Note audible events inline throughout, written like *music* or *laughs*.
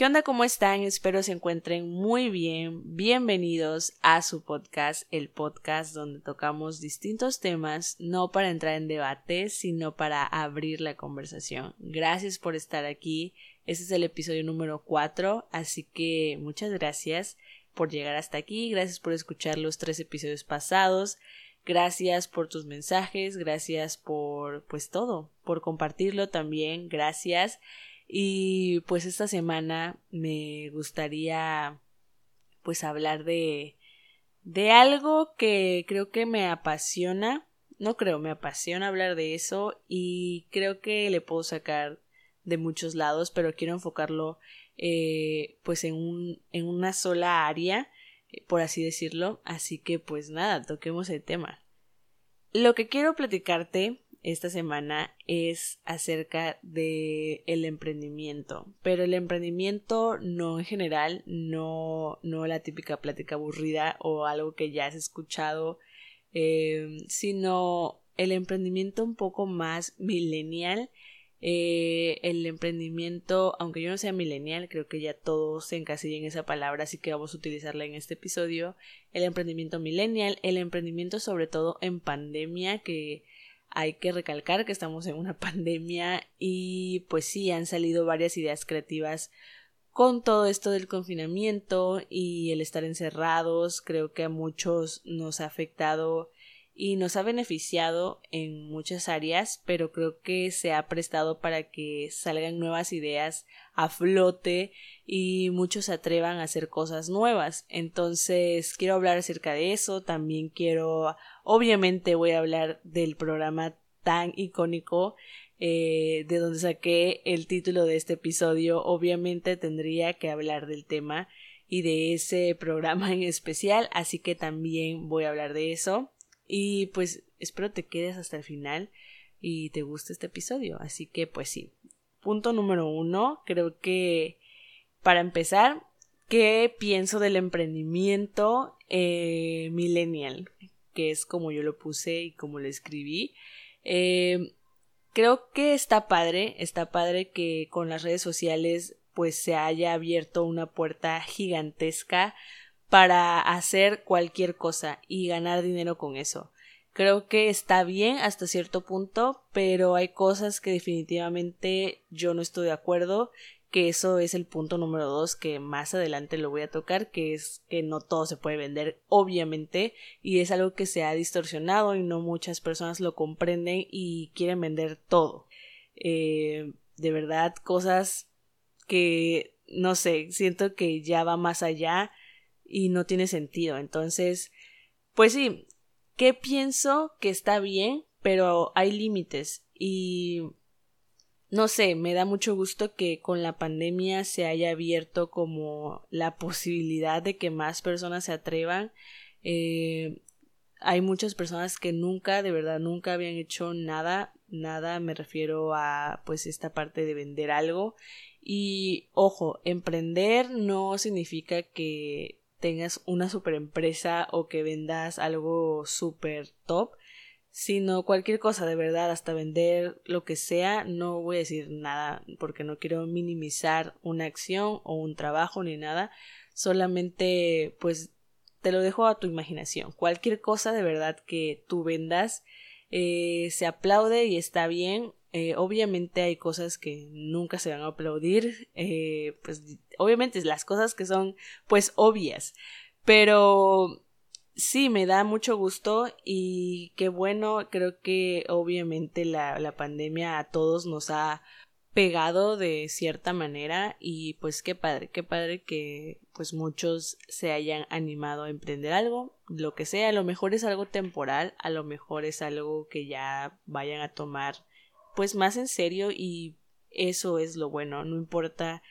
¿Qué onda? ¿Cómo están? Espero se encuentren muy bien. Bienvenidos a su podcast, el podcast donde tocamos distintos temas, no para entrar en debate, sino para abrir la conversación. Gracias por estar aquí. Este es el episodio número 4, así que muchas gracias por llegar hasta aquí. Gracias por escuchar los tres episodios pasados. Gracias por tus mensajes, gracias por pues todo, por compartirlo también, gracias. Y pues esta semana me gustaría pues hablar de de algo que creo que me apasiona, no creo, me apasiona hablar de eso y creo que le puedo sacar de muchos lados, pero quiero enfocarlo eh, pues en un en una sola área, eh, por así decirlo, así que pues nada, toquemos el tema. Lo que quiero platicarte esta semana es acerca de el emprendimiento, pero el emprendimiento no en general, no, no la típica plática aburrida o algo que ya has escuchado, eh, sino el emprendimiento un poco más millennial, eh, el emprendimiento, aunque yo no sea millennial, creo que ya todos se encasillan en esa palabra, así que vamos a utilizarla en este episodio. El emprendimiento millennial, el emprendimiento sobre todo en pandemia, que hay que recalcar que estamos en una *laughs* pandemia y pues sí, han salido varias ideas creativas con todo esto del confinamiento y el estar encerrados. Creo que a muchos nos ha afectado y nos ha beneficiado en muchas áreas, pero creo que se ha prestado para que salgan nuevas ideas a flote y muchos se atrevan a hacer cosas nuevas. Entonces, quiero hablar acerca de eso, también quiero, obviamente voy a hablar del programa tan icónico eh, de donde saqué el título de este episodio, obviamente tendría que hablar del tema y de ese programa en especial, así que también voy a hablar de eso. Y pues espero te quedes hasta el final y te guste este episodio. Así que pues sí. Punto número uno, creo que para empezar, ¿qué pienso del emprendimiento eh, millennial? Que es como yo lo puse y como lo escribí. Eh, creo que está padre, está padre que con las redes sociales pues se haya abierto una puerta gigantesca para hacer cualquier cosa y ganar dinero con eso. Creo que está bien hasta cierto punto, pero hay cosas que definitivamente yo no estoy de acuerdo, que eso es el punto número dos que más adelante lo voy a tocar, que es que no todo se puede vender, obviamente, y es algo que se ha distorsionado y no muchas personas lo comprenden y quieren vender todo. Eh, de verdad, cosas que, no sé, siento que ya va más allá y no tiene sentido. Entonces, pues sí, que pienso que está bien, pero hay límites y no sé, me da mucho gusto que con la pandemia se haya abierto como la posibilidad de que más personas se atrevan. Eh, hay muchas personas que nunca, de verdad, nunca habían hecho nada, nada, me refiero a pues esta parte de vender algo. Y ojo, emprender no significa que tengas una super empresa o que vendas algo super top, sino cualquier cosa de verdad, hasta vender lo que sea, no voy a decir nada porque no quiero minimizar una acción o un trabajo ni nada, solamente pues te lo dejo a tu imaginación. Cualquier cosa de verdad que tú vendas eh, se aplaude y está bien eh, obviamente hay cosas que nunca se van a aplaudir, eh, pues obviamente las cosas que son pues obvias, pero sí me da mucho gusto y qué bueno, creo que obviamente la, la pandemia a todos nos ha pegado de cierta manera y pues qué padre, qué padre que pues muchos se hayan animado a emprender algo, lo que sea, a lo mejor es algo temporal, a lo mejor es algo que ya vayan a tomar pues más en serio y eso es lo bueno, no importa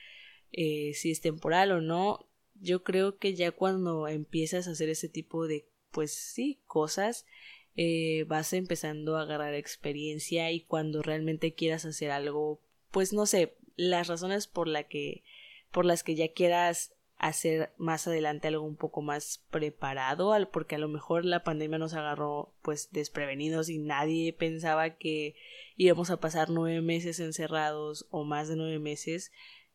eh, si es temporal o no, yo creo que ya cuando empiezas a hacer ese tipo de pues sí cosas eh, vas empezando a agarrar experiencia y cuando realmente quieras hacer algo pues no sé las razones por la que por las que ya quieras hacer más adelante algo un poco más preparado, porque a lo mejor la pandemia nos agarró pues desprevenidos y nadie pensaba que íbamos a pasar nueve meses encerrados o más de nueve meses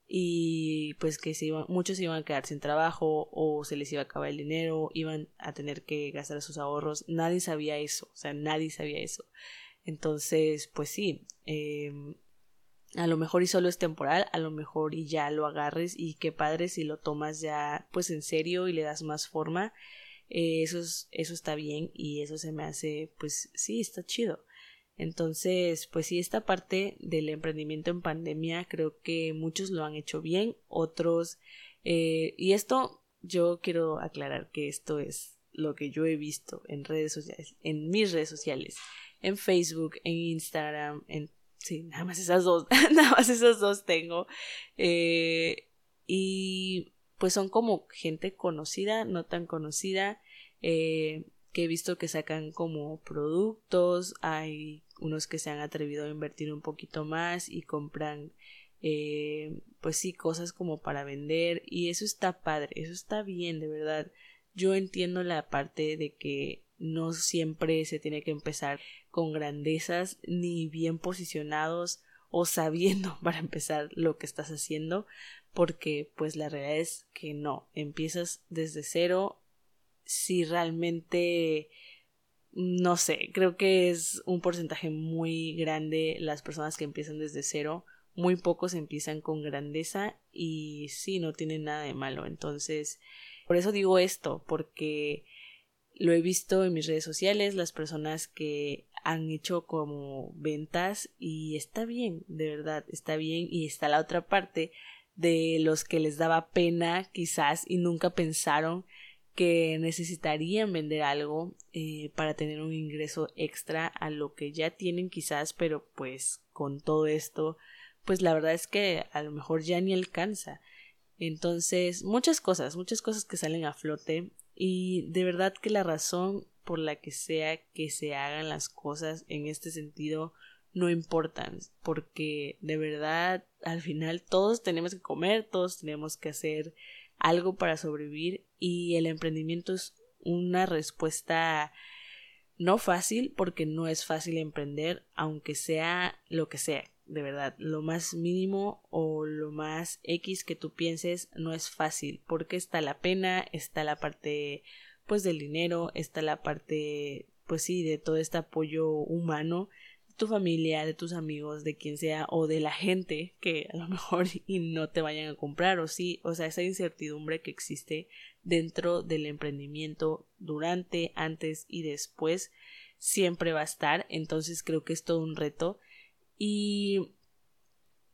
y pues que se iban, muchos iban a quedar sin trabajo o se les iba a acabar el dinero, iban a tener que gastar sus ahorros, nadie sabía eso, o sea, nadie sabía eso. Entonces, pues sí, em, a lo mejor y solo es temporal, a lo mejor y ya lo agarres y qué padre si lo tomas ya pues en serio y le das más forma, eh, eso, eso está bien y eso se me hace pues sí, está chido. Entonces, pues sí, esta parte del emprendimiento en pandemia creo que muchos lo han hecho bien, otros... Eh, y esto yo quiero aclarar que esto es lo que yo he visto en redes sociales, en mis redes sociales, en Facebook, en Instagram, en... Sí, nada más esas dos, *laughs* nada más esas dos tengo. Eh, y pues son como gente conocida, no tan conocida, eh, que he visto que sacan como productos, hay unos que se han atrevido a invertir un poquito más y compran eh, pues sí cosas como para vender y eso está padre eso está bien de verdad yo entiendo la parte de que no siempre se tiene que empezar con grandezas ni bien posicionados o sabiendo *laughs* para empezar lo que estás haciendo porque pues la realidad es que no empiezas desde cero si realmente no sé, creo que es un porcentaje muy grande las personas que empiezan desde cero, muy pocos empiezan con grandeza y sí, no tienen nada de malo. Entonces, por eso digo esto, porque lo he visto en mis redes sociales, las personas que han hecho como ventas y está bien, de verdad, está bien y está la otra parte de los que les daba pena quizás y nunca pensaron que necesitarían vender algo eh, para tener un ingreso extra a lo que ya tienen quizás, pero pues con todo esto, pues la verdad es que a lo mejor ya ni alcanza. Entonces, muchas cosas, muchas cosas que salen a flote y de verdad que la razón por la que sea que se hagan las cosas en este sentido no importan, porque de verdad al final todos tenemos que comer, todos tenemos que hacer algo para sobrevivir y el emprendimiento es una respuesta no fácil porque no es fácil emprender aunque sea lo que sea de verdad. Lo más mínimo o lo más x que tú pienses no es fácil porque está la pena está la parte pues del dinero está la parte pues sí de todo este apoyo humano tu familia, de tus amigos, de quien sea, o de la gente que a lo *laughs* mejor y no te vayan a comprar, o sí, o sea, esa incertidumbre que existe dentro del emprendimiento durante, antes y después siempre va a estar, entonces creo que es todo un reto. Y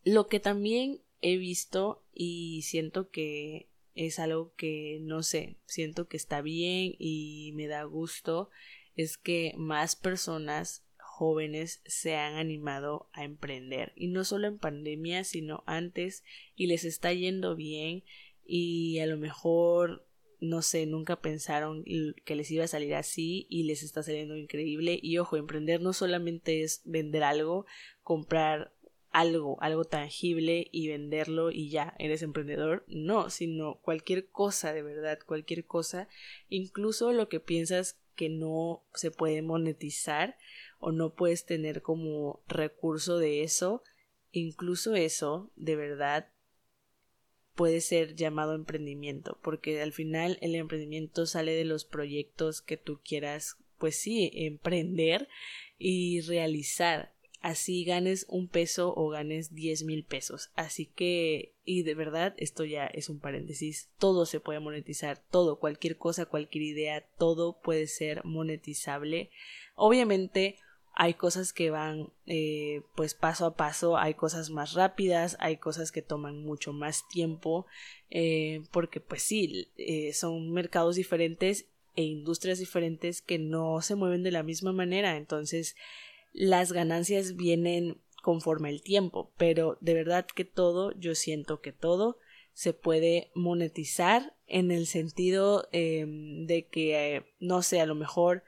lo que también he visto y siento que es algo que no sé, siento que está bien y me da gusto es que más personas jóvenes se han animado a emprender. Y no solo en pandemia sino antes y les está yendo bien y a lo mejor no sé, nunca pensaron que les iba a salir así y les está saliendo increíble. Y ojo, emprender no solamente es vender algo, comprar algo, algo tangible y venderlo y ya eres emprendedor, no, sino cualquier cosa de verdad, cualquier cosa, incluso lo que piensas que no se puede monetizar o no puedes tener como recurso de eso, incluso eso de verdad puede ser llamado emprendimiento, porque al final el emprendimiento sale de los proyectos que tú quieras, pues sí, emprender y realizar. Así ganes un peso o ganes diez mil pesos. Así que, y de verdad, esto ya es un paréntesis, todo se puede monetizar, todo, cualquier cosa, cualquier idea, todo puede ser monetizable. Obviamente, hay cosas que van eh, pues paso a paso, hay cosas más rápidas, hay cosas que toman mucho más tiempo, eh, porque pues sí, eh, son mercados diferentes e industrias diferentes que no se mueven de la misma manera, entonces las ganancias vienen conforme el tiempo, pero de verdad que todo, yo siento que todo se puede monetizar en el sentido em, de que, no sé, a lo mejor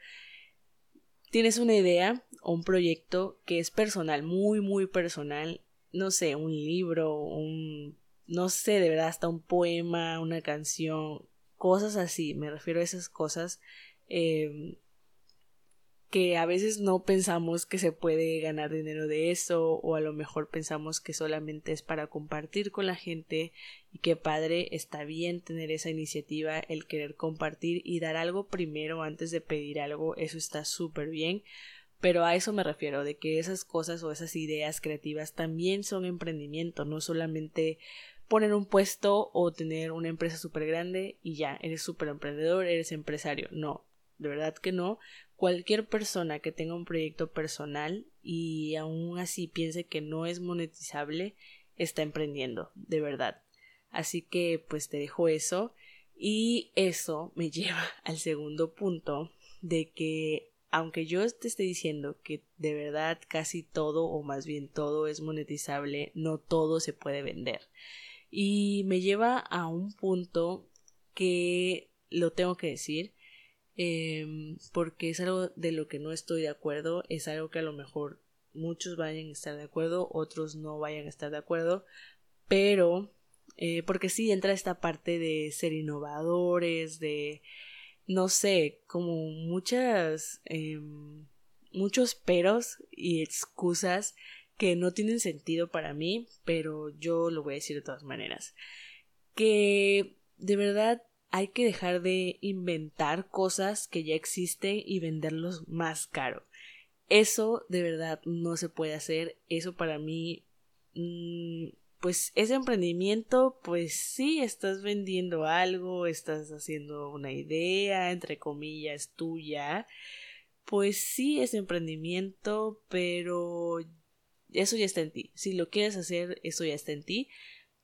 tienes una idea o un proyecto que es personal, muy, muy personal, no sé, un libro, un, no sé, de verdad, hasta un poema, una canción, cosas así, me refiero a esas cosas, em, que a veces no pensamos que se puede ganar dinero de eso o a lo mejor pensamos que solamente es para compartir con la gente y que padre está bien tener esa iniciativa el querer compartir y dar algo primero antes de pedir algo eso está súper bien pero a eso me refiero de que esas cosas o esas ideas creativas también son emprendimiento no solamente poner un puesto o tener una empresa súper grande y ya eres súper emprendedor eres empresario no de verdad que no. Cualquier persona que tenga un proyecto personal y aún así piense que no es monetizable, está emprendiendo, de verdad. Así que pues te dejo eso y eso me *laughs* lleva al segundo punto de que aunque yo te esté diciendo que de verdad casi todo o más bien todo es monetizable, no todo se puede vender. Y me lleva a un punto que lo tengo que decir Em, porque es algo de lo que no estoy de acuerdo, es algo que a lo mejor muchos vayan a estar de acuerdo, otros no vayan a estar de acuerdo, pero eh, porque sí entra esta parte de ser innovadores, de no sé, como muchas em, muchos peros y excusas que no tienen sentido para mí, pero yo lo voy a decir de todas maneras. Que de verdad hay que dejar de inventar cosas que ya existen y venderlos más caro. Eso de verdad no se puede hacer. Eso para mí, mm, pues ese emprendimiento, pues sí, estás vendiendo algo, estás haciendo una idea, entre comillas, tuya. Pues sí, es emprendimiento, pero eso ya está en ti. Si lo quieres hacer, eso ya está en ti.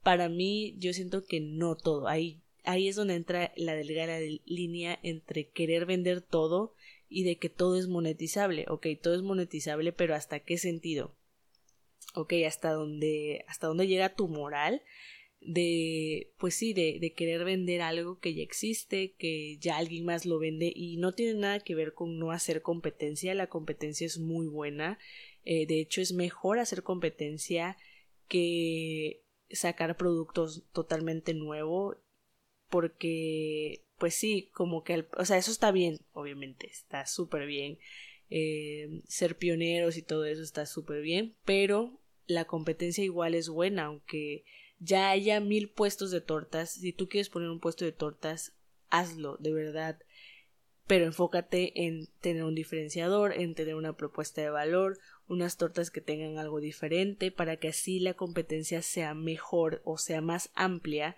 Para mí, yo siento que no todo. Hay ahí es donde entra la delgada línea entre querer vender todo y de que todo es monetizable. Ok, todo es monetizable, pero ¿hasta qué sentido? Ok, hasta dónde, hasta dónde llega tu moral de, pues sí, de, de, querer vender algo que ya existe, que ya alguien más lo vende y no tiene nada que ver con no hacer competencia. La competencia es muy buena. Eh, de hecho, es mejor hacer competencia que sacar productos totalmente nuevos porque pues sí, como que, o sea, eso está bien, obviamente, está súper bien. Eh, ser pioneros y todo eso está súper bien, pero la competencia igual es buena, aunque ya haya mil puestos de tortas, si tú quieres poner un puesto de tortas, hazlo, de verdad, pero enfócate en tener un diferenciador, en tener una propuesta de valor, unas tortas que tengan algo diferente, para que así la competencia sea mejor o sea más amplia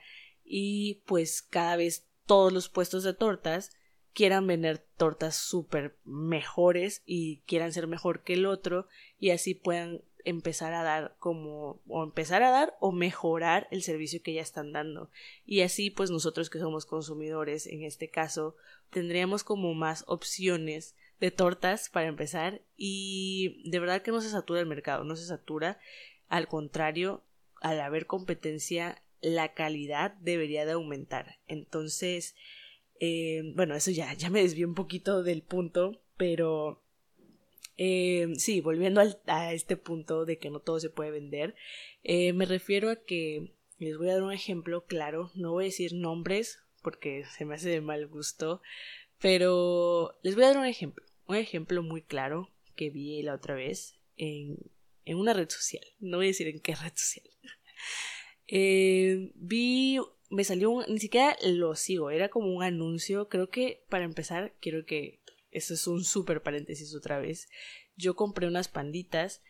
y pues cada vez todos los puestos de tortas quieran vender tortas súper mejores y quieran ser mejor que el otro y así puedan empezar a dar como o empezar a dar o mejorar el servicio que ya están dando. Y así pues nosotros que somos consumidores en este caso tendríamos como más opciones de tortas para empezar y de verdad que no se satura el mercado no se satura. Al contrario al haber competencia la calidad debería de aumentar. Entonces, eh, bueno, eso ya, ya me desvió un poquito del punto, pero eh, sí, volviendo a este punto de que no todo se puede vender, eh, me refiero a que les voy a dar un ejemplo claro, no voy a decir nombres porque se me hace de mal gusto, pero les voy a dar un ejemplo, un ejemplo muy claro que vi la otra vez en, en una red social, no voy a decir en qué red social. Eh, vi, me salió ni siquiera lo sigo, era como un anuncio, creo que para empezar, quiero que, eso es un súper paréntesis otra vez, yo compré unas panditas,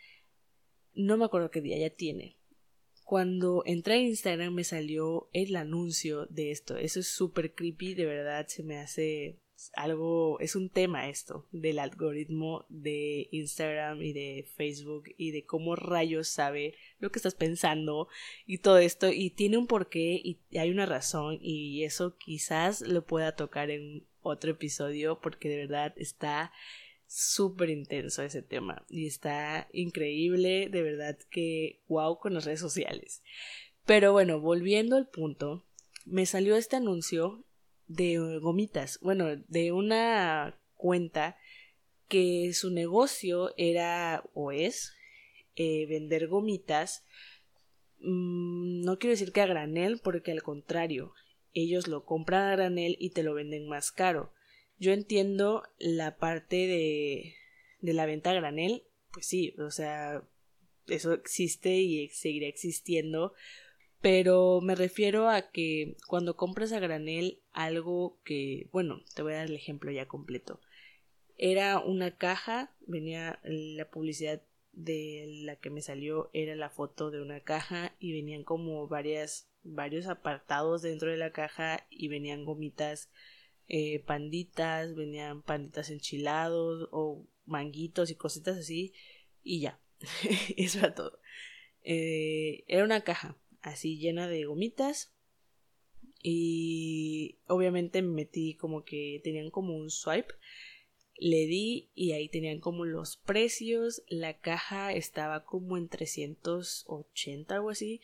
no me acuerdo qué día ya tiene. Cuando entré a Instagram me salió el anuncio de esto, eso es súper creepy, de verdad se me hace algo, es un tema esto del algoritmo de Instagram y de Facebook y de cómo rayos sabe lo que estás pensando y todo esto y tiene un porqué y hay una razón y eso quizás lo pueda tocar en otro episodio porque de verdad está súper intenso ese tema y está increíble, de verdad que wow con las redes sociales. Pero bueno, volviendo al punto, me salió este anuncio de gomitas, bueno, de una cuenta que su negocio era o es eh, vender gomitas. Mm, no quiero decir que a granel, porque al contrario, ellos lo compran a granel y te lo venden más caro. Yo entiendo la parte de de la venta a granel, pues sí, o sea, eso existe y seguirá existiendo, pero me refiero a que cuando compras a granel algo que, bueno, te voy a dar el ejemplo ya completo. Era una caja, venía la publicidad de la que me salió era la foto de una caja y venían como varias varios apartados dentro de la caja y venían gomitas eh, panditas, venían panditas enchilados o manguitos y cositas así y ya, *laughs* eso era todo. Eh, era una caja así llena de gomitas. Y obviamente me metí como que tenían como un swipe. Le di y ahí tenían como los precios. La caja estaba como en 380 algo así.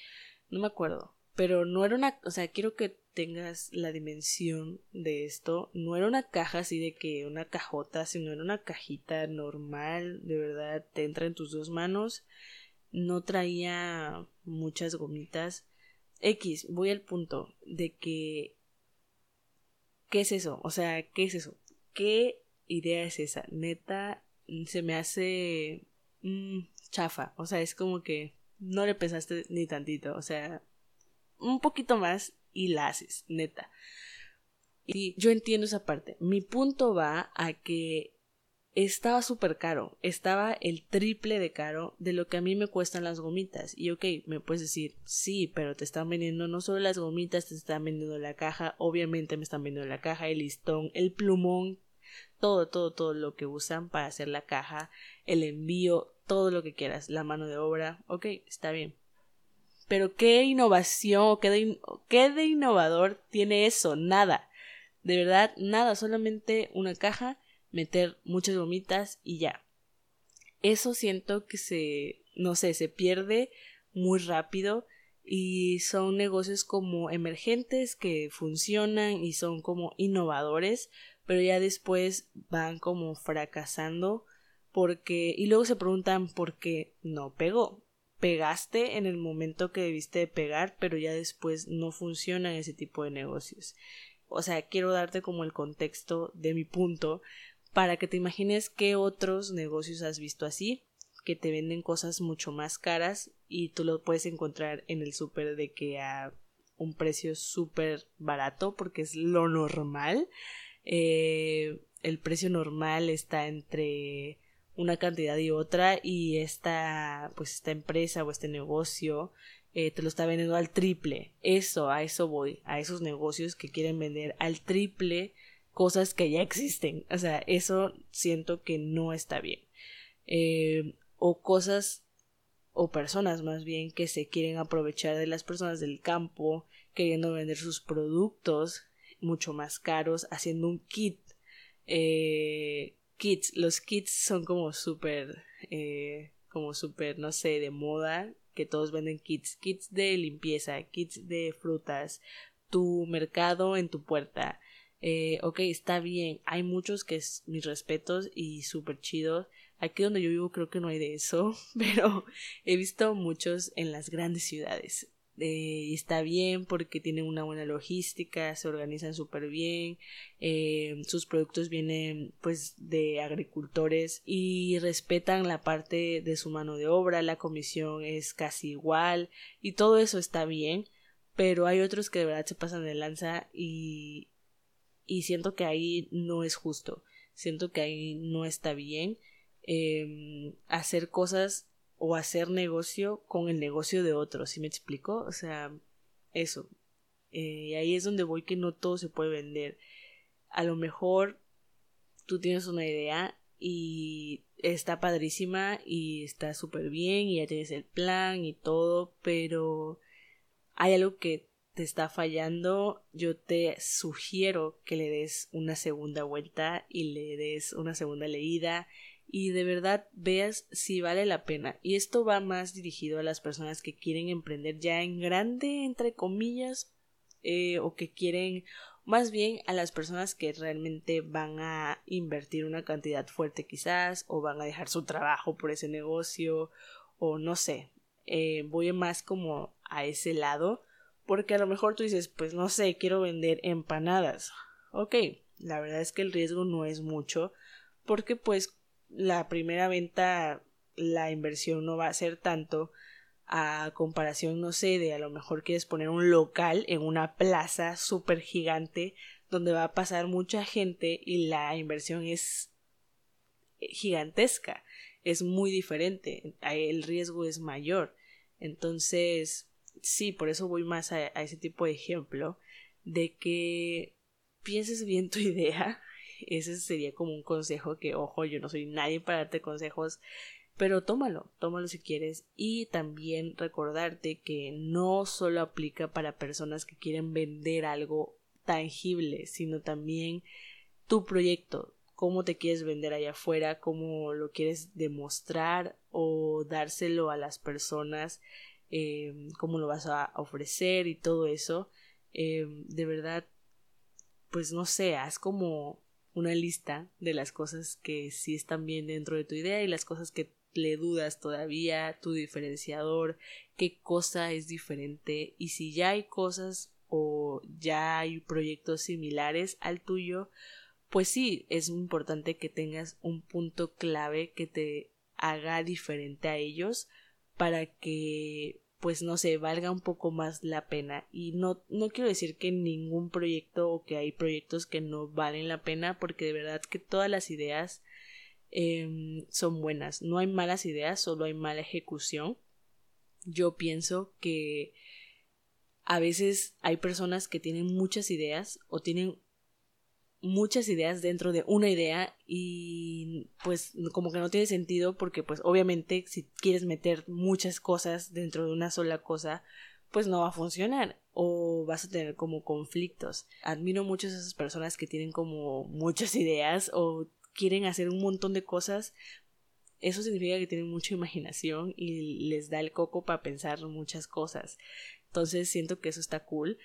No me acuerdo. Pero no era una o sea quiero que tengas la dimensión de esto. No era una caja así de que una cajota sino era una cajita normal. De verdad te entra en tus dos manos. No traía muchas gomitas X voy al punto de que ¿qué es eso? o sea ¿qué es eso? ¿qué idea es esa? Neta, se me hace mm, chafa. O sea, es como que no le pensaste ni tantito. O sea, un poquito más y la haces, neta. Y yo entiendo esa parte. Mi punto va a que estaba súper caro. Estaba el triple de caro de lo que a mí me cuestan las gomitas. Y ok, me puedes decir, sí, pero te están vendiendo no solo las gomitas, te están vendiendo la caja. Obviamente me están vendiendo la caja, el listón, el plumón todo, todo, todo lo que usan para hacer la caja, el envío, todo lo que quieras, la mano de obra, ok, está bien. Pero qué innovación, qué de, qué de innovador tiene eso, nada. De verdad, nada, solamente una caja, meter muchas gomitas y ya. Eso siento que se, no sé, se pierde muy rápido y son negocios como emergentes que funcionan y son como innovadores pero ya después van como fracasando porque y luego se preguntan por qué no pegó. Pegaste en el momento que debiste de pegar, pero ya después no funcionan ese tipo de negocios. O sea, quiero darte como el contexto de mi punto para que te imagines qué otros negocios has visto así, que te venden cosas mucho más caras y tú lo puedes encontrar en el súper de que a un precio súper barato porque es lo normal. Eh, el precio normal está entre una cantidad y otra y esta pues esta empresa o este negocio eh, te lo está vendiendo al triple. Eso a eso voy a esos negocios que quieren vender al triple cosas que ya existen o sea eso siento que no está bien eh, o cosas o personas más bien que se quieren aprovechar de las personas del campo queriendo vender sus productos mucho más caros haciendo un kit. Eh, kits, los kits son como súper, eh, como súper, no sé, de moda, que todos venden kits, kits de limpieza, kits de frutas, tu mercado en tu puerta. Eh, ok, está bien, hay muchos que es mis respetos y súper chidos. Aquí donde yo vivo creo que no hay de eso, *laughs* pero he visto muchos en las grandes ciudades. Eh, está bien porque tienen una buena logística, se organizan súper bien, eh, sus productos vienen pues de agricultores y respetan la parte de su mano de obra, la comisión es casi igual y todo eso está bien, pero hay otros que de verdad se pasan de lanza y, y siento que ahí no es justo, siento que ahí no está bien eh, hacer cosas o hacer negocio con el negocio de otros, ¿sí me explico? O sea, eso. y eh, ahí es donde voy que no todo se puede vender. A lo mejor tú tienes una idea y está padrísima y está súper bien y ya tienes el plan y todo, pero hay algo que te está fallando, yo te sugiero que le des una segunda vuelta y le des una segunda leída y de verdad veas si vale la pena. Y esto va más dirigido a las personas que quieren emprender ya en grande, entre comillas, eh, o que quieren más bien a las personas que realmente van a invertir una cantidad fuerte quizás, o van a dejar su trabajo por ese negocio, o no sé. Eh, voy más como a ese lado, porque a lo mejor tú dices, pues no sé, quiero vender empanadas. Ok, la verdad es que el riesgo no es mucho, porque pues la primera venta la inversión no va a ser tanto a comparación, no sé, de a lo mejor quieres poner un local en una plaza súper gigante donde va a pasar mucha gente y la inversión es gigantesca, es muy diferente, el riesgo es mayor. Entonces, sí, por eso voy más a, ese tipo de ejemplo de que pienses bien tu *laughs* idea. Ese sería como un consejo que, ojo, yo no soy nadie para darte consejos, pero tómalo, tómalo si quieres. Y también recordarte que no solo aplica para personas que quieren vender algo tangible, sino también tu proyecto, cómo te quieres vender allá afuera, cómo lo quieres demostrar o dárselo a las personas, eh, cómo lo vas a ofrecer y todo eso. Eh, de verdad, pues no sé, haz como una lista de las cosas que sí están bien dentro de tu idea y las cosas que le dudas todavía, tu diferenciador, qué cosa es diferente y si ya hay cosas o ya hay proyectos similares al tuyo, pues sí, es importante que tengas un punto clave que te haga diferente a ellos para que pues no sé, valga un poco más la pena. Y no, no quiero decir que ningún proyecto o que hay proyectos que no valen la pena, porque de verdad que todas las ideas em, son buenas. No hay malas ideas, solo hay mala ejecución. Yo pienso que a veces hay personas que tienen muchas ideas o tienen muchas ideas dentro de una idea y pues como que no tiene sentido porque pues obviamente si quieres meter muchas cosas dentro de una sola cosa pues no va a funcionar o vas a tener como conflictos. Admiro mucho a esas personas que tienen como muchas ideas o quieren hacer un montón de cosas. Eso significa que tienen mucha imaginación y les da el coco para pensar muchas cosas. Entonces siento que eso está cool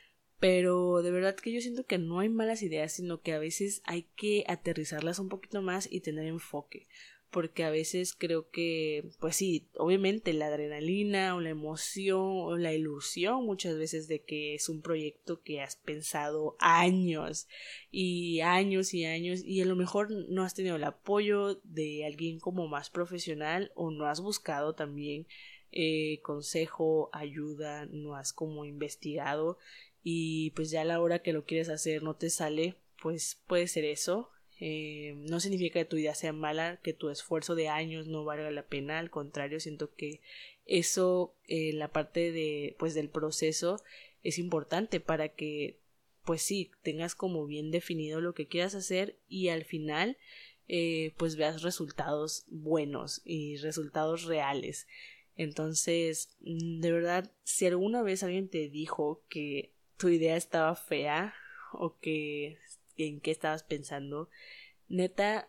pero de verdad que yo siento que no hay malas ideas, sino que a veces hay que aterrizarlas un poquito más y tener enfoque. Porque a veces creo que, pues sí, obviamente la adrenalina o la emoción o la ilusión muchas veces de que es un proyecto que has pensado años y años y años y a lo mejor no has tenido el apoyo de alguien como más profesional o no has buscado también eh, consejo, ayuda, no has como investigado y pues ya a la hora que lo quieres hacer no te sale, pues puede ser eso. Eh, no significa que tu idea sea mala, que tu esfuerzo de años no valga la pena, al contrario, siento que eso, eh, la parte de, pues del proceso es importante para que, pues sí, tengas como bien definido lo que quieras hacer y al final, eh, pues veas resultados buenos y resultados reales. Entonces, de verdad, si alguna vez alguien te dijo que tu idea estaba fea o que en qué estabas pensando, neta,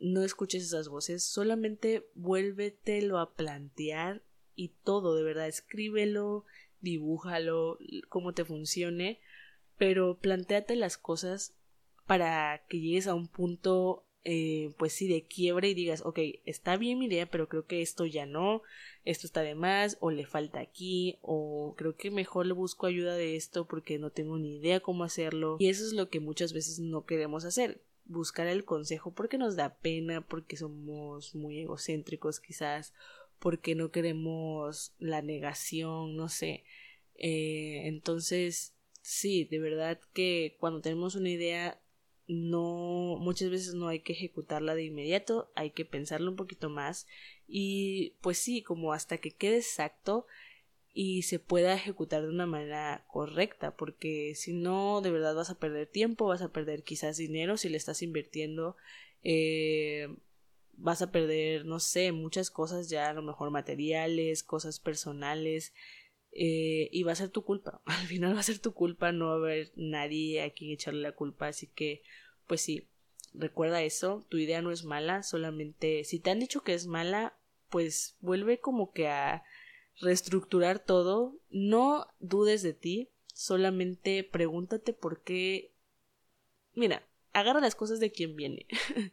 no escuches esas voces, solamente vuélvetelo a plantear y todo, de verdad, escríbelo, dibújalo, cómo te funcione, pero planteate las cosas para que llegues a un punto eh, pues sí, de quiebre y digas, ok, está bien mi idea, pero creo que esto ya no, esto está de más, o le falta aquí, o creo que mejor le busco ayuda de esto porque no tengo ni idea cómo hacerlo. Y eso es lo que muchas veces no queremos hacer, buscar el consejo porque nos da pena, porque somos muy egocéntricos quizás, porque no queremos la negación, no sé. Eh, entonces, sí, de verdad que cuando tenemos una idea no muchas veces no hay que ejecutarla de inmediato, hay que pensarlo un poquito más y pues sí, como hasta que quede exacto y se pueda ejecutar de una manera correcta, porque si no, de verdad vas a perder tiempo, vas a perder quizás dinero si le estás invirtiendo, eh, vas a perder, no sé, muchas cosas ya, a lo mejor materiales, cosas personales, eh, y va a ser tu culpa. *laughs* Al final va a ser tu culpa, no haber nadie a quien echarle la culpa, así que, pues sí, recuerda eso, tu idea no es mala, solamente si te han dicho que es mala, pues vuelve como que a reestructurar todo, no dudes de ti, solamente pregúntate por qué. Mira, agarra las cosas de quien viene. *laughs*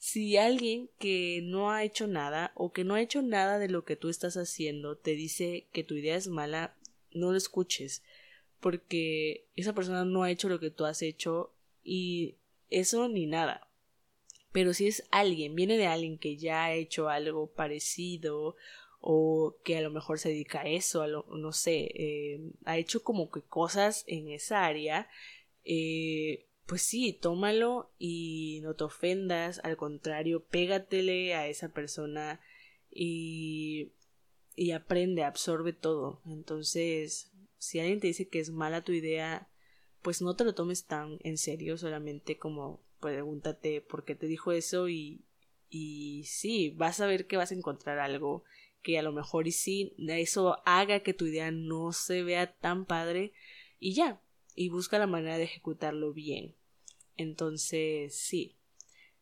si alguien que no ha hecho nada o que no ha hecho nada de lo que tú estás haciendo te dice que tu idea es mala, no lo escuches, porque esa persona no ha hecho lo que tú has hecho y eso ni nada. Pero si es alguien, viene de alguien que ya ha hecho algo parecido o que a lo mejor se dedica a eso, a lo, no sé, eh, ha hecho como que cosas en esa área, eh, pues sí, tómalo y no te ofendas, al contrario, pégatele a esa persona y, y aprende, absorbe todo. Entonces, si alguien te dice que es mala tu idea, pues no te lo tomes tan en serio, solamente como pregúntate por qué te dijo eso y, y sí, vas a ver que vas a encontrar algo que a lo mejor y sí, eso haga que tu idea no se vea tan padre y ya, y busca la manera de ejecutarlo bien. Entonces, sí,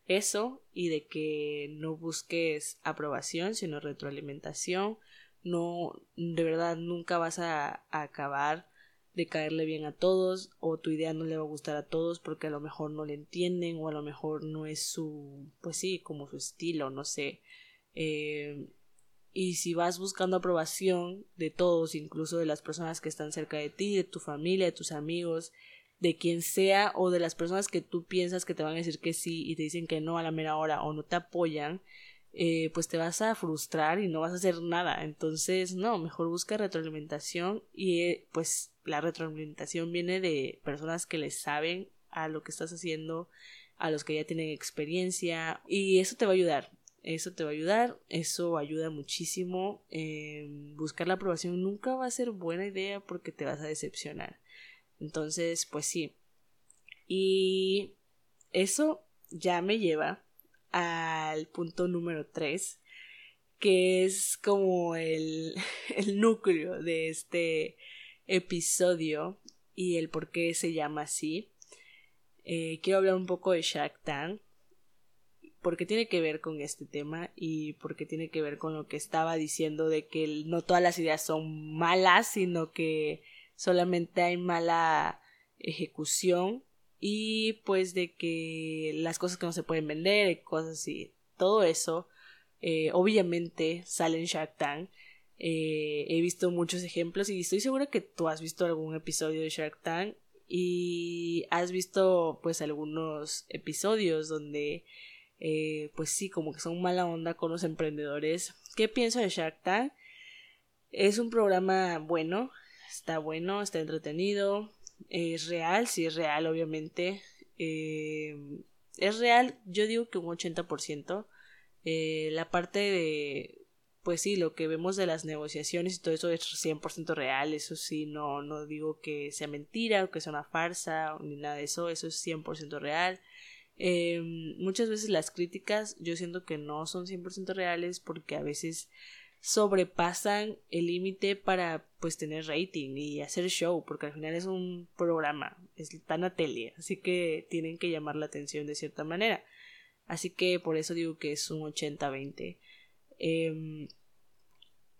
eso y de que no busques aprobación, sino retroalimentación, no, de verdad nunca vas a, acabar de caerle bien a todos o tu idea no le va a gustar a todos porque a lo mejor no le entienden o a lo mejor no es su pues sí como su estilo no sé. Eh, y si vas buscando aprobación de todos, incluso de las personas que están cerca de ti, de tu familia, de tus amigos, de quien sea, o de las personas que tú piensas que te van a decir que sí y te dicen que no a la mera hora o no te apoyan, eh, pues te vas a frustrar y no vas a hacer nada. Entonces, no, mejor busca retroalimentación y eh, pues la retroalimentación viene de personas que le saben a lo que estás haciendo, a los que ya tienen experiencia y eso te va a ayudar. Eso te va a ayudar, eso ayuda muchísimo. buscar la aprobación nunca va a ser buena idea porque te vas a decepcionar. Entonces, pues sí. Y eso ya me lleva al punto número 3, que es como el, *laughs* el núcleo de este episodio y el por qué se llama así. Eh, quiero hablar un poco de Shark Tank porque tiene que ver con este tema y porque tiene que ver con lo que estaba diciendo de que no todas las ideas son malas, sino que solamente hay mala ejecución y pues de que las cosas que no se pueden vender, cosas así, todo eso, eh, obviamente sale en Shark Tank. Eh, he visto muchos ejemplos y estoy segura que tú has visto algún episodio de Shark Tank y has visto pues algunos episodios donde eh, pues sí, como que son mala onda con los emprendedores. ¿Qué pienso de Shark Tank? Es un programa bueno, está bueno, está entretenido, es real, sí es real, obviamente. Eh, es real, yo digo que un 80%. Eh, la parte de, pues sí, lo que vemos de las negociaciones y todo eso es 100% real, eso sí, no, no digo que sea mentira o que sea una farsa ni nada de eso, eso es 100% real. Eh, muchas veces las críticas yo siento que no son 100% reales porque a veces sobrepasan el límite para pues tener rating y hacer show porque al final es un programa está a tele así que tienen que llamar la atención de cierta manera así que por eso digo que es un 80-20 em,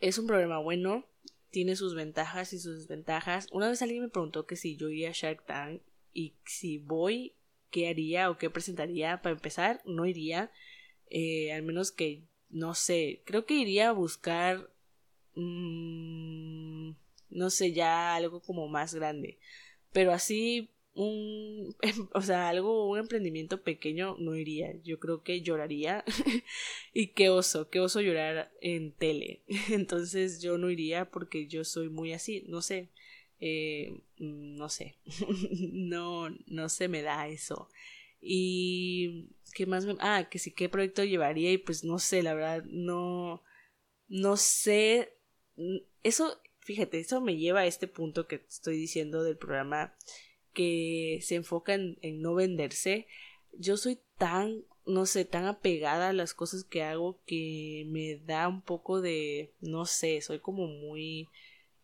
es un programa bueno tiene sus ventajas y sus desventajas una vez alguien me preguntó que si yo iría a Shark Tank y si voy qué haría o qué presentaría. Para empezar, no iría. Eh, al menos que, no sé, creo que iría a buscar, mmm, no sé, ya algo como más grande. Pero así, un, *laughs* o sea, algo, un emprendimiento pequeño no iría. Yo creo que lloraría. *laughs* y qué oso, qué oso llorar en tele. *laughs* Entonces yo no iría porque yo soy muy así, no sé. Eh, no sé, no, no se me da eso. Y qué más me... Ah, que sí, qué proyecto llevaría y pues no sé, la verdad, no, no sé. Eso, fíjate, eso me lleva a este punto que estoy diciendo del programa que se enfoca en, no venderse. Yo soy tan, no sé, tan apegada a las cosas que hago que me da un poco de, no sé, soy como muy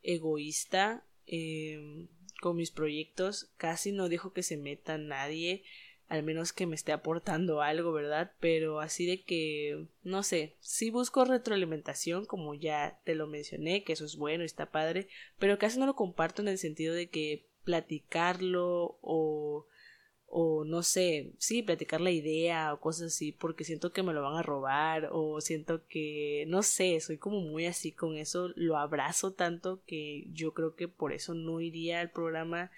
egoísta eh, con mis proyectos. Casi no dejo que se meta nadie, al menos que me esté aportando algo, ¿verdad? Pero así de que, no sé, sí busco retroalimentación, como ya te lo mencioné, que eso es bueno, está padre, pero casi no lo comparto en el sentido de que platicarlo o o no sé, sí, platicar la idea o cosas así, porque siento que me lo van a robar o siento que, no sé, soy como muy así con eso, lo abrazo tanto que yo creo que por eso no iría al programa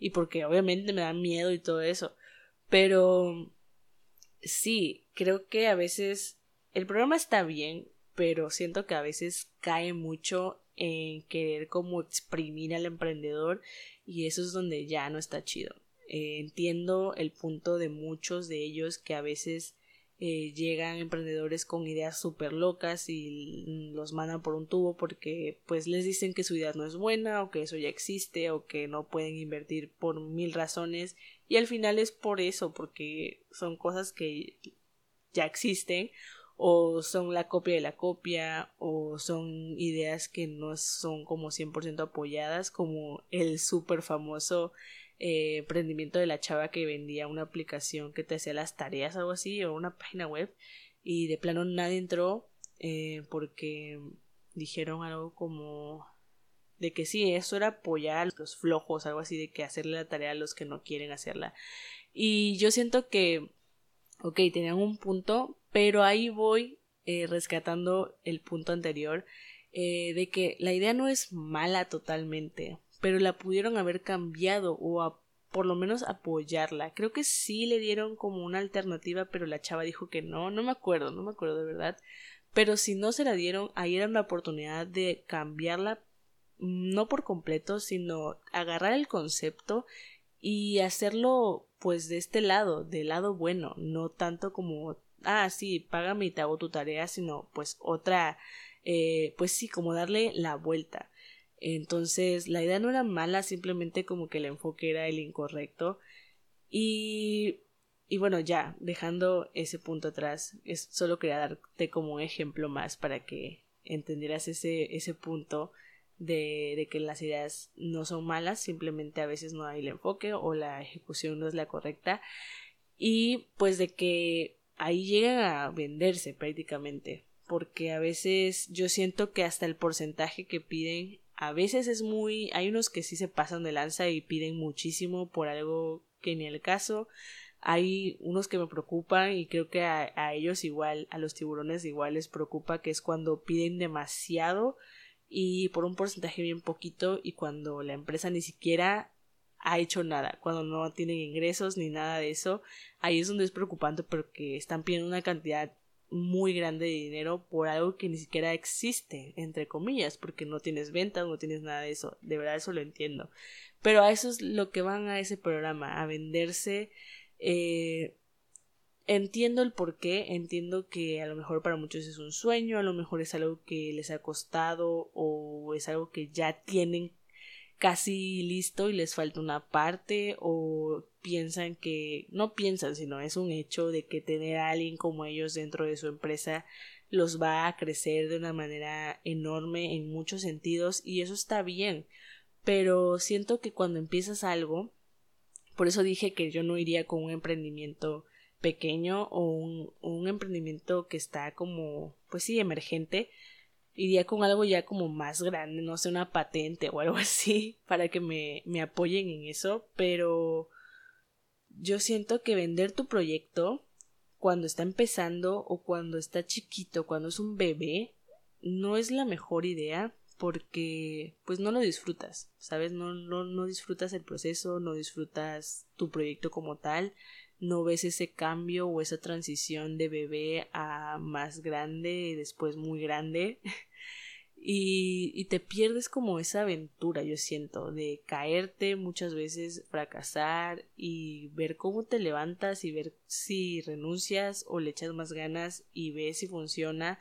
y porque obviamente me da miedo y todo eso, pero sí, creo que a veces el programa está bien, pero siento que a veces cae mucho en querer como exprimir al emprendedor y eso es donde ya no está chido. Eh, entiendo el punto de muchos de ellos que a veces eh, llegan emprendedores con ideas súper locas y los mandan por un tubo porque pues les dicen que su idea no es buena o que eso ya existe o que no pueden invertir por mil razones y al final es por eso porque son cosas que ya existen o son la copia de la copia o son ideas que no son como 100% apoyadas como el súper famoso eh, emprendimiento de la chava que vendía una aplicación que te hacía las tareas, algo así, o una página web, y de plano nadie entró eh, porque dijeron algo como de que sí, eso era apoyar a los flojos, algo así, de que hacerle la tarea a los que no quieren hacerla. Y yo siento que, ok, tenían un punto, pero ahí voy eh, rescatando el punto anterior, de que la idea no es mala totalmente, pero la pudieron haber cambiado o por lo menos apoyarla. Creo que sí le dieron como una alternativa, pero la chava dijo que no, no me acuerdo, no me acuerdo de verdad. Pero si no se la dieron, ahí era la oportunidad de cambiarla no por completo, sino agarrar el concepto y hacerlo pues de este lado, del lado bueno, no tanto como ah sí, págame y te hago tu tarea, sino pues otra eh, pues sí, como darle la vuelta. Entonces, la idea no era mala, simplemente como que el enfoque era el incorrecto. Y, y bueno, ya, dejando ese punto atrás, es, solo quería darte como ejemplo más para que entendieras ese, ese punto de, que las ideas no son malas, simplemente a veces no hay el enfoque o la ejecución no es la correcta. Y pues de que ahí llegan a venderse prácticamente porque a veces yo siento que hasta el porcentaje que piden a veces es muy hay unos que sí se pasan de lanza y piden muchísimo por algo que ni el caso hay unos que me preocupan y creo que a, a, ellos igual a los tiburones igual les preocupa que es cuando piden demasiado y por un porcentaje bien poquito y cuando la empresa ni siquiera ha hecho nada, cuando no tienen ingresos ni nada de eso, ahí es donde es preocupante porque están pidiendo una cantidad muy grande de dinero por algo que ni siquiera existe, entre comillas, porque no tienes ventas, no tienes nada de eso. De verdad eso lo entiendo. Pero a eso es lo que van a ese programa, a venderse. Eh, entiendo el por qué, entiendo que a lo mejor para muchos es un sueño, a lo mejor es algo que les ha costado o es algo que ya tienen casi listo y les falta una parte o piensan que no piensan sino es un hecho de que tener a alguien como ellos dentro de su empresa los va a crecer de una manera enorme en muchos sentidos y eso está bien pero siento que cuando empiezas algo por eso dije que yo no iría con un emprendimiento pequeño o un, un emprendimiento que está como pues sí emergente iría con algo ya como más grande, no sé, una patente o algo *laughs* así, para que me, me apoyen en eso, pero yo siento que vender tu proyecto cuando está empezando o cuando está chiquito, cuando es un bebé, no es la mejor idea porque pues no lo disfrutas, ¿sabes? No, no, no disfrutas el proceso, no disfrutas tu proyecto como tal, no ves ese cambio o esa transición de bebé a más grande y después muy grande *laughs* y, te pierdes como esa aventura yo siento de caerte muchas veces fracasar y ver cómo te levantas y ver si renuncias o le echas más ganas y ves si funciona.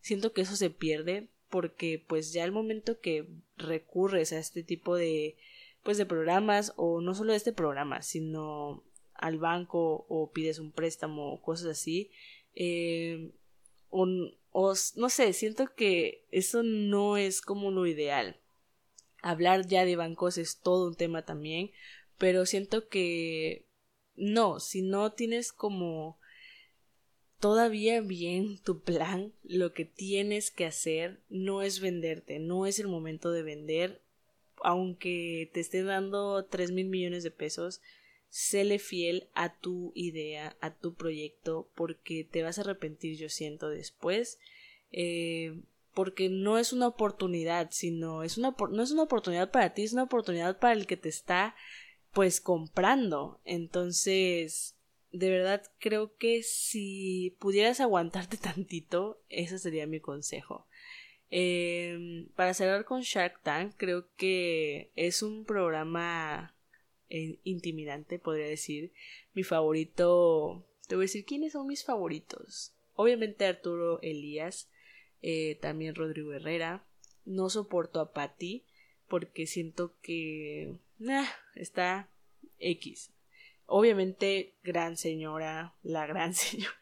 Siento que eso se pierde porque pues ya el momento que recurres a este tipo de pues de programas o no solo de este programa sino al banco o pides un préstamo o cosas así eh, o, no sé siento que eso no es como lo ideal. Hablar ya de bancos es todo un tema también pero siento que no si no tienes como todavía bien tu plan lo que tienes que hacer no es venderte no es el momento de vender aunque te esté dando tres mil millones de pesos séle fiel a tu idea, a tu proyecto, porque te vas a arrepentir, yo siento, después. Eh, porque no es una oportunidad, sino es una, no es una oportunidad para ti, es una oportunidad para el que te está pues comprando. Entonces, de verdad creo que si pudieras aguantarte *laughs* tantito, ese sería mi consejo. Em, para cerrar con Shark Tank, creo que es un programa eh, intimidante, podría decir. Mi favorito, te voy a decir quiénes son mis favoritos. Obviamente Arturo Elías, eh, también Rodrigo Herrera. No soporto a Patty porque siento que está X. Obviamente, gran señora, la gran *laughs* señora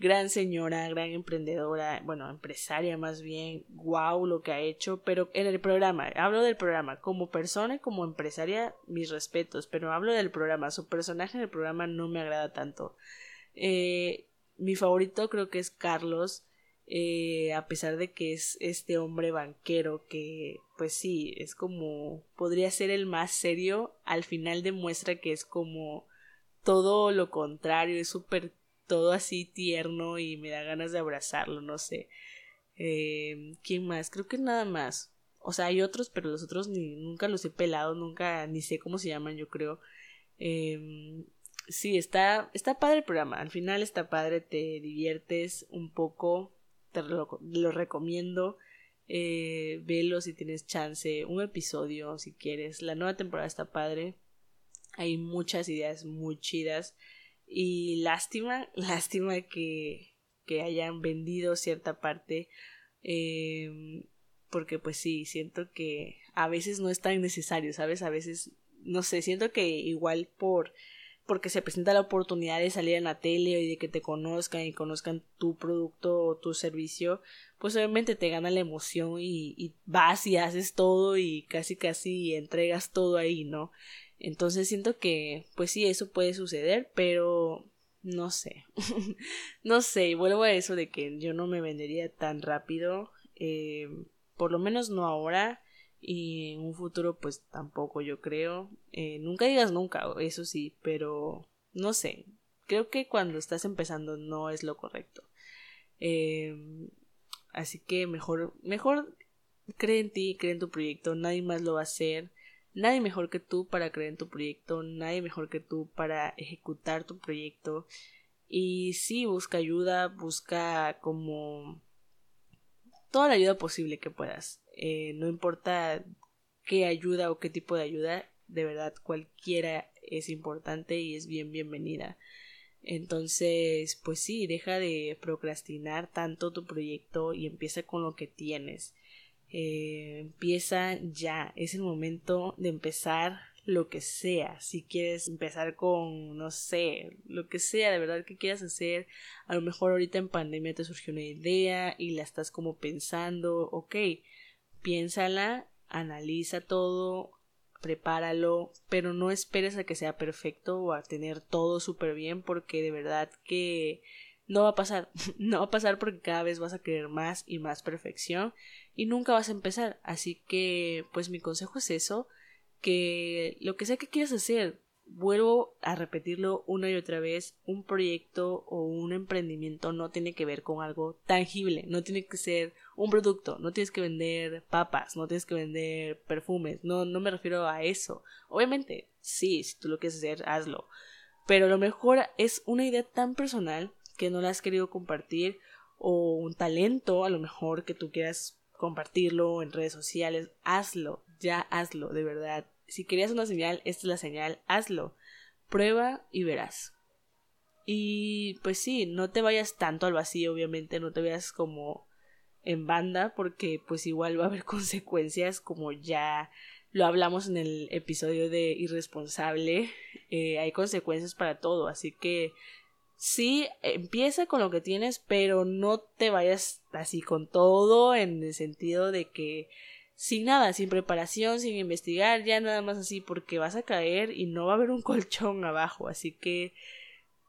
gran señora, gran emprendedora, bueno, empresaria más bien, wow lo que ha hecho, pero en el programa, hablo del programa, como persona y como empresaria, mis respetos, pero hablo del programa, su personaje en el programa no me agrada tanto. Eh, mi favorito creo que es Carlos, eh, a pesar de que es este hombre banquero que, pues sí, es como, podría ser el más serio, al final demuestra que es como todo lo contrario, es súper todo así tierno y me da ganas de abrazarlo, no sé. Eh, ¿Quién más? Creo que nada más. O sea, hay otros, pero los otros ni, nunca los he pelado, nunca, ni sé cómo se llaman, yo creo. Eh, sí, está, está padre el programa. Al final está padre, te diviertes un poco. Te lo, recomiendo. Eh, velo si tienes chance. Un episodio si quieres. La nueva temporada está padre. Hay muchas ideas muy chidas. Y lástima, *laughs* lástima que, que hayan vendido cierta parte. Eh, porque pues sí, siento que a veces no es tan necesario, ¿sabes? A veces, no sé, siento que igual por porque se presenta la oportunidad de salir en la tele y de que te conozcan y conozcan tu producto o tu servicio, pues obviamente te gana la emoción y, y vas y haces todo y casi casi entregas todo ahí, ¿no? Entonces siento que, pues sí, eso puede suceder, pero no sé. *laughs* no sé, y vuelvo a eso de que yo no me vendería tan rápido. Eh, por lo menos no ahora. Y en un futuro, pues tampoco, yo creo. Eh, nunca digas nunca, eso sí, pero no sé. Creo que cuando estás empezando no es lo correcto. Eh, así que mejor, mejor cree en ti, cree en tu proyecto, nadie más lo va a hacer. Nadie mejor que tú para creer en tu proyecto, nadie mejor que tú para ejecutar tu proyecto. Y sí, busca ayuda, busca como toda la ayuda posible que puedas. Eh, no importa qué ayuda o qué tipo de ayuda, de verdad cualquiera es importante y es bien bienvenida. Entonces, pues sí, deja de procrastinar tanto tu proyecto y empieza con lo que tienes. Eh, empieza ya, es el momento de empezar lo que sea, si quieres empezar con, no sé, lo que sea, de verdad que quieras hacer, a lo mejor ahorita en pandemia te surgió una idea y la estás como pensando, ok, piénsala, analiza todo, prepáralo, pero no esperes a que sea perfecto o a tener todo súper bien porque de verdad que no va a pasar, *laughs* no va a pasar porque cada vez vas a querer más y más perfección y nunca vas a empezar. Así que, pues mi consejo es eso, que lo que sea que quieras hacer, vuelvo a repetirlo una y otra vez, un proyecto o un emprendimiento no tiene que ver con algo tangible, no tiene que ser un producto, no tienes que vender papas, no tienes que vender perfumes, no, no me refiero a eso. Obviamente, sí, si tú lo quieres hacer, hazlo. Pero lo mejor es una idea tan personal que no la has querido compartir o un talento a lo mejor que tú quieras compartirlo en redes sociales, hazlo, ya hazlo, de verdad. Si querías una señal, esta es la señal, hazlo. Prueba y verás. Y pues sí, no te vayas tanto al vacío, obviamente, no te veas como en banda, porque pues igual va a haber *laughs* consecuencias, como ya lo hablamos en el episodio de irresponsable, eh, hay consecuencias para todo, así que sí, empieza con lo que tienes, pero no te vayas así con todo en el sentido de que sin nada, sin preparación, sin investigar, ya nada más así porque vas a caer y no va a haber un *laughs* colchón abajo, así que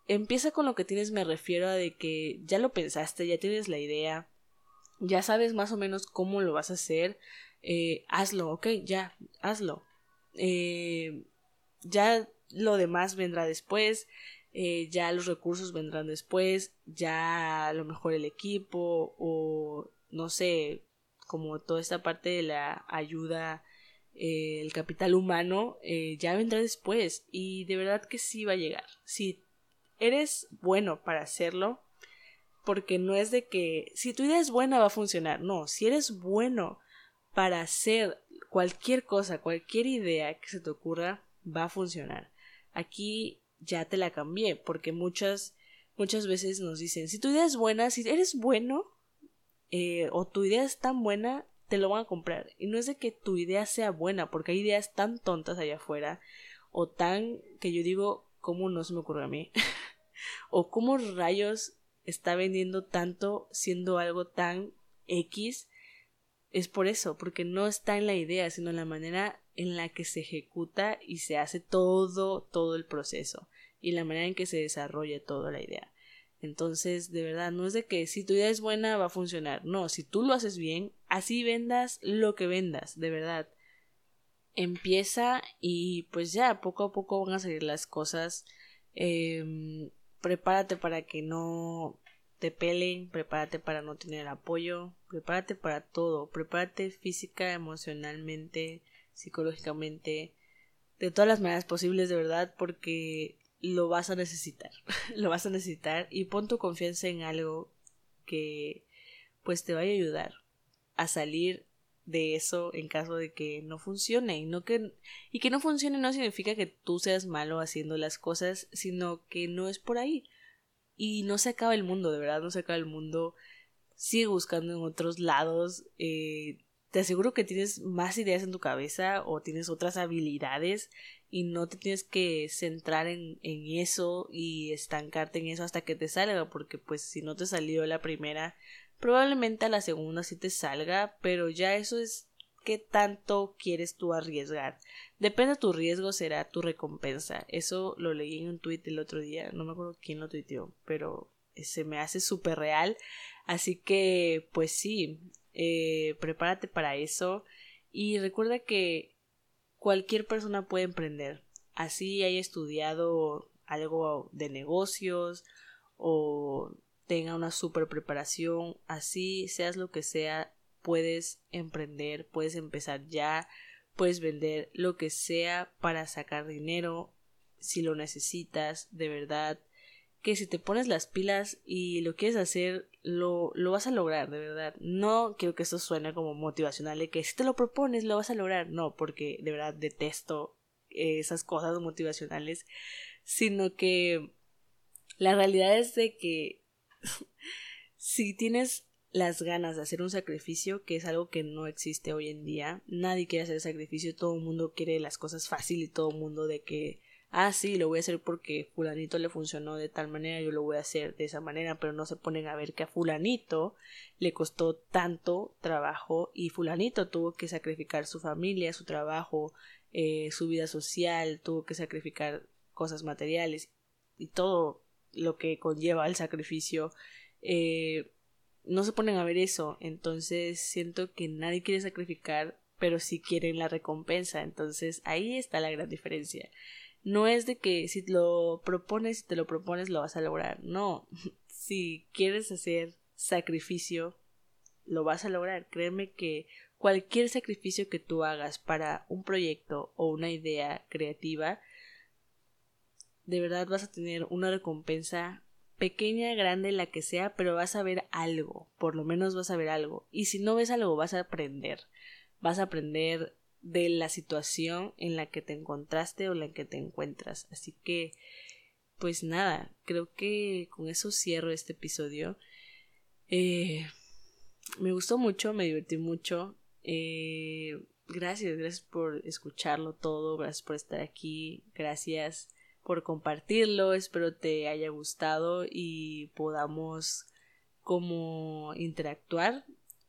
empieza con lo que tienes, me refiero a de que ya lo pensaste, ya tienes la idea, ya sabes más o menos cómo lo vas a hacer, eh, hazlo, ok, ya, hazlo. Eh, ya lo demás vendrá después eh, ya los recursos vendrán después, ya a lo mejor el equipo o no sé, como toda esta parte de la ayuda, eh, el capital humano, eh, ya vendrá después y de verdad que sí va a llegar. Si eres bueno para hacerlo, porque no es de que si tu idea es buena va a funcionar, no, si eres bueno para hacer cualquier cosa, cualquier idea que se te ocurra, va a funcionar. Aquí ya te la cambié, porque muchas, muchas veces nos dicen, si tu idea es buena, si eres bueno, eh, o tu idea es tan buena, te lo van a comprar. Y no es de que tu idea sea buena, porque hay ideas tan tontas allá afuera, o tan que yo digo, ¿cómo no se me ocurre a mí? *laughs* o cómo rayos está vendiendo tanto siendo algo tan X. Es por eso, porque no está en la idea, sino en la manera en la que se ejecuta y se hace todo, todo el proceso y la manera en que se desarrolla toda la idea. Entonces, de verdad, no es de que si tu idea es buena va a funcionar. No, si tú lo haces bien, así vendas lo que vendas, de verdad. Empieza y pues ya, poco a poco van a salir las cosas. Em, prepárate para que no te pelen, prepárate para no tener apoyo, prepárate para todo, prepárate física, emocionalmente, psicológicamente, de todas las maneras posibles, de verdad, porque lo vas a necesitar, *laughs* lo vas a necesitar y pon tu confianza en algo que pues te vaya a ayudar a salir de eso en caso de que no funcione. Y no que y que no funcione no significa que tú seas malo haciendo las cosas sino que no es por ahí. Y no se acaba el mundo de verdad no se acaba el mundo. Sigue buscando en otros lados. Eh, te aseguro que tienes más ideas en tu cabeza o tienes otras habilidades y no te tienes que centrar en, en eso y estancarte en eso hasta que te salga, porque pues si no te salió la primera, probablemente a la segunda sí te salga, pero ya eso es qué tanto quieres tú arriesgar. Depende de tu riesgo, será tu recompensa. Eso lo leí en un tweet el otro día, no me acuerdo quién lo tuiteó, pero se me hace súper real. Así que, pues sí, eh, prepárate para eso y recuerda que cualquier persona puede emprender. Así haya estudiado algo de negocios o tenga una super preparación, así seas lo que sea, puedes emprender, puedes empezar ya, puedes vender lo que sea para sacar dinero si lo necesitas, de verdad que si te pones las pilas y lo quieres hacer, lo, lo vas a lograr, de verdad. No quiero que esto suene como motivacional de que si te lo propones, lo vas a lograr. No, porque de verdad detesto esas cosas motivacionales, sino que la realidad es de que *laughs* si tienes las ganas de hacer un sacrificio, que es algo que no existe hoy en día, nadie quiere hacer sacrificio, todo el mundo quiere las cosas fácil y todo el mundo de que ah, sí, lo voy a hacer porque fulanito le funcionó de tal manera, yo lo voy a hacer de esa manera, pero no se ponen a ver que a fulanito le costó tanto trabajo y fulanito tuvo que sacrificar su familia, su trabajo, eh, su vida social, tuvo que sacrificar cosas materiales y todo lo que conlleva el sacrificio. Eh, no se ponen a ver eso, entonces siento que nadie quiere sacrificar, pero sí quieren la recompensa, entonces ahí está la gran diferencia. No es de que si lo propones, si te lo propones, lo vas a lograr. No. *laughs* Si quieres hacer sacrificio, lo vas a lograr. Créeme que cualquier sacrificio que tú hagas para un proyecto o una idea creativa, de verdad vas a tener una recompensa pequeña, grande, la que sea, pero vas a ver algo, por lo menos vas a ver algo. Y si no ves algo, vas a aprender. Vas a aprender de la situación en la que te encontraste o en la que te encuentras. Así que, pues nada, creo que con eso cierro este episodio. Eh, me gustó mucho, me divertí mucho. Eh, gracias, gracias por escucharlo todo, gracias por estar aquí, gracias por compartirlo, espero te haya gustado y podamos como interactuar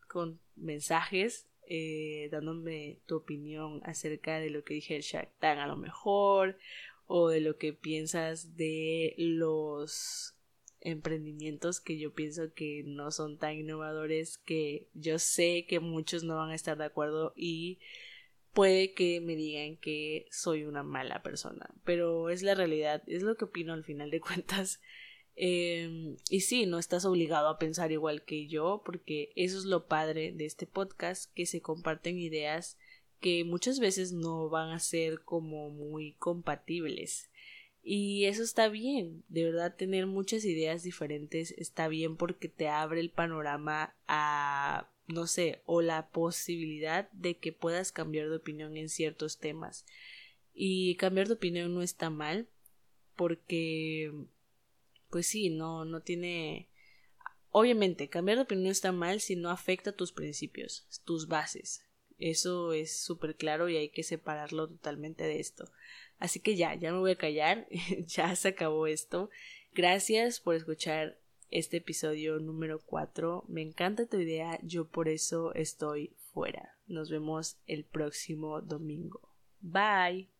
con mensajes eh, dándome tu opinión acerca de lo que dije el Shark Tank a lo mejor o de lo que piensas de los emprendimientos que yo pienso que no son tan innovadores que yo sé que muchos no van a estar de acuerdo y puede que me digan que soy una mala persona. Pero es la realidad es lo que opino al final de *laughs* cuentas Em, y sí, no estás obligado a pensar igual que yo, porque eso es lo padre de este podcast, que se comparten ideas que muchas veces no van a ser como muy compatibles. Y eso está bien, de verdad tener muchas ideas diferentes está bien porque te abre el panorama a, no sé, o la posibilidad de que puedas cambiar de opinión en ciertos temas. Y cambiar de opinión no está mal porque, pues sí, no, no tiene... Obviamente, cambiar de opinión está mal si no afecta tus principios, tus bases. Eso es súper claro y hay que separarlo totalmente de esto. Así que ya, ya me voy a callar, *laughs* ya se acabó esto. Gracias por escuchar este episodio número 4. Me encanta tu idea, yo por eso estoy fuera. Nos vemos el próximo domingo. Bye.